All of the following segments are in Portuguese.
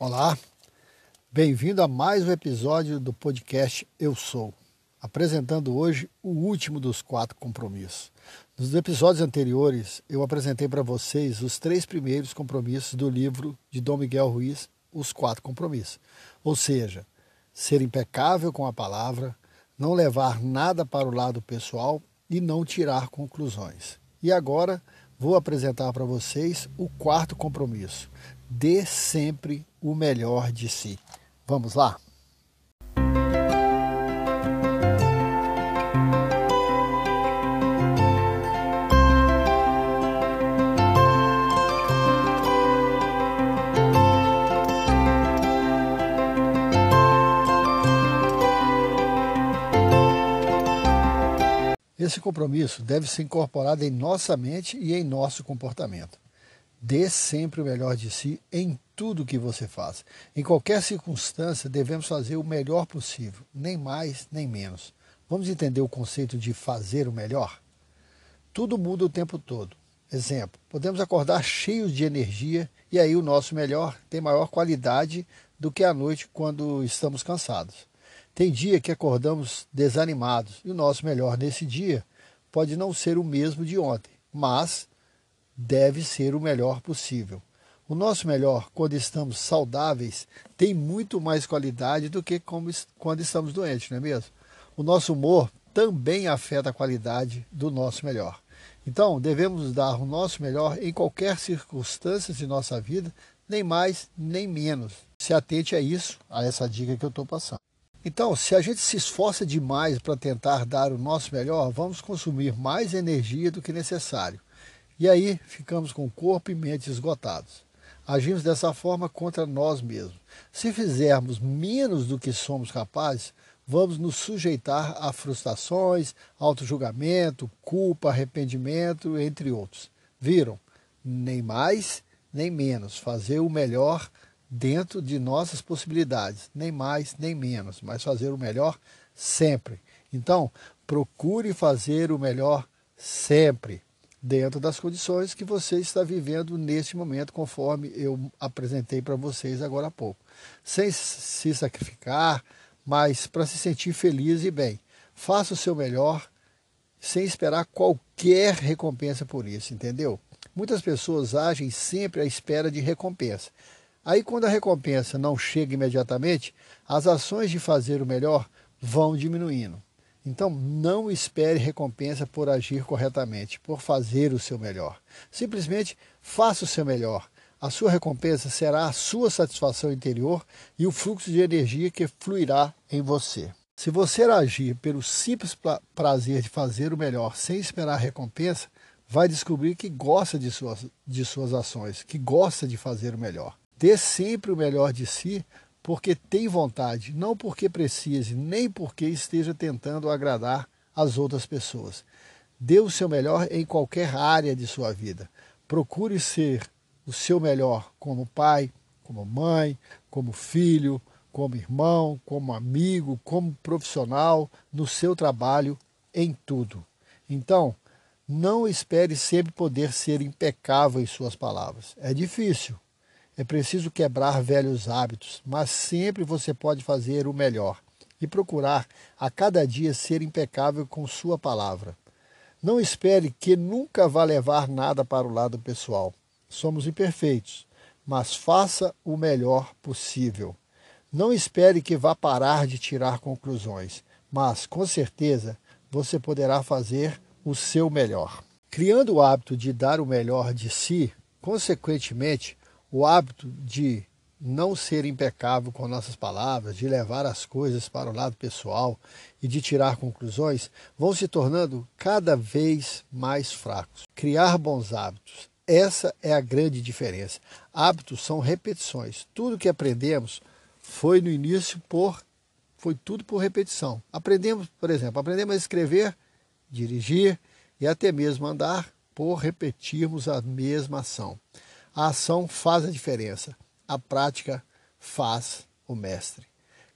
Olá, bem-vindo a mais um episódio do podcast Eu Sou, apresentando hoje o último dos quatro compromissos. Nos episódios anteriores, eu apresentei para vocês os três primeiros compromissos do livro de Dom Miguel Ruiz, Os Quatro Compromissos. Ou seja, ser impecável com a palavra, não levar nada para o lado pessoal e não tirar conclusões. E agora vou apresentar para vocês o quarto compromisso: dê sempre o melhor de si. Vamos lá? Esse compromisso deve ser incorporado em nossa mente e em nosso comportamento. Dê sempre o melhor de si em tudo que você faz. Em qualquer circunstância, devemos fazer o melhor possível, nem mais nem menos. Vamos entender o conceito de fazer o melhor? Tudo muda o tempo todo. Exemplo: podemos acordar cheios de energia e aí o nosso melhor tem maior qualidade do que à noite quando estamos cansados. Tem dia que acordamos desanimados e o nosso melhor nesse dia pode não ser o mesmo de ontem, mas deve ser o melhor possível. O nosso melhor, quando estamos saudáveis, tem muito mais qualidade do que quando estamos doentes, não é mesmo? O nosso humor também afeta a qualidade do nosso melhor. Então, devemos dar o nosso melhor em qualquer circunstância de nossa vida, nem mais nem menos. Se atente a isso, a essa dica que eu estou passando. Então, se a gente se esforça demais para tentar dar o nosso melhor, vamos consumir mais energia do que necessário. E aí ficamos com corpo e mente esgotados. Agimos dessa forma contra nós mesmos. Se fizermos menos do que somos capazes, vamos nos sujeitar a frustrações, auto-julgamento, culpa, arrependimento, entre outros. Viram? Nem mais, nem menos. Fazer o melhor dentro de nossas possibilidades, nem mais, nem menos, mas fazer o melhor sempre. Então, procure fazer o melhor sempre dentro das condições que você está vivendo neste momento, conforme eu apresentei para vocês agora há pouco. Sem se sacrificar, mas para se sentir feliz e bem. Faça o seu melhor sem esperar qualquer recompensa por isso, entendeu? Muitas pessoas agem sempre à espera de recompensa. Aí, quando a recompensa não chega imediatamente, as ações de fazer o melhor vão diminuindo. Então, não espere recompensa por agir corretamente, por fazer o seu melhor. Simplesmente faça o seu melhor. A sua recompensa será a sua satisfação interior e o fluxo de energia que fluirá em você. Se você agir pelo simples prazer de fazer o melhor sem esperar recompensa, vai descobrir que gosta de suas, de suas ações, que gosta de fazer o melhor. Dê sempre o melhor de si, porque tem vontade, não porque precise, nem porque esteja tentando agradar as outras pessoas. Dê o seu melhor em qualquer área de sua vida. Procure ser o seu melhor como pai, como mãe, como filho, como irmão, como amigo, como profissional, no seu trabalho, em tudo. Então, não espere sempre poder ser impecável em suas palavras. É difícil, é preciso quebrar velhos hábitos, mas sempre você pode fazer o melhor e procurar a cada dia ser impecável com sua palavra. Não espere que nunca vá levar nada para o lado pessoal. Somos imperfeitos, mas faça o melhor possível. Não espere que vá parar de tirar conclusões, mas com certeza você poderá fazer o seu melhor. Criando o hábito de dar o melhor de si, consequentemente, o hábito de não ser impecável com nossas palavras, de levar as coisas para o lado pessoal e de tirar conclusões, vão se tornando cada vez mais fracos. Criar bons hábitos. Essa é a grande diferença. Hábitos são repetições. Tudo que aprendemos foi no início por foi tudo por repetição. Aprendemos, por exemplo, aprendemos a escrever, dirigir e até mesmo andar por repetirmos a mesma ação. A ação faz a diferença, a prática faz o mestre.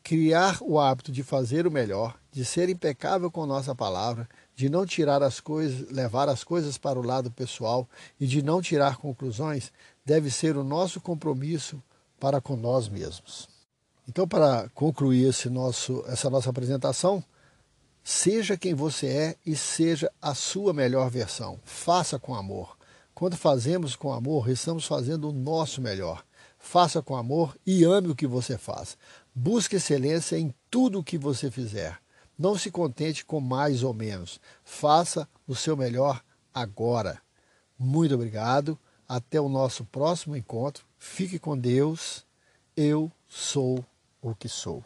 Criar o hábito de fazer o melhor, de ser impecável com nossa palavra, de não tirar as coisas, levar as coisas para o lado pessoal e de não tirar conclusões, deve ser o nosso compromisso para com nós mesmos. Então, para concluir esse nosso, essa nossa apresentação, seja quem você é e seja a sua melhor versão. Faça com amor. Quando fazemos com amor, estamos fazendo o nosso melhor. Faça com amor e ame o que você faz. Busque excelência em tudo o que você fizer. Não se contente com mais ou menos. Faça o seu melhor agora. Muito obrigado. Até o nosso próximo encontro. Fique com Deus. Eu sou o que sou.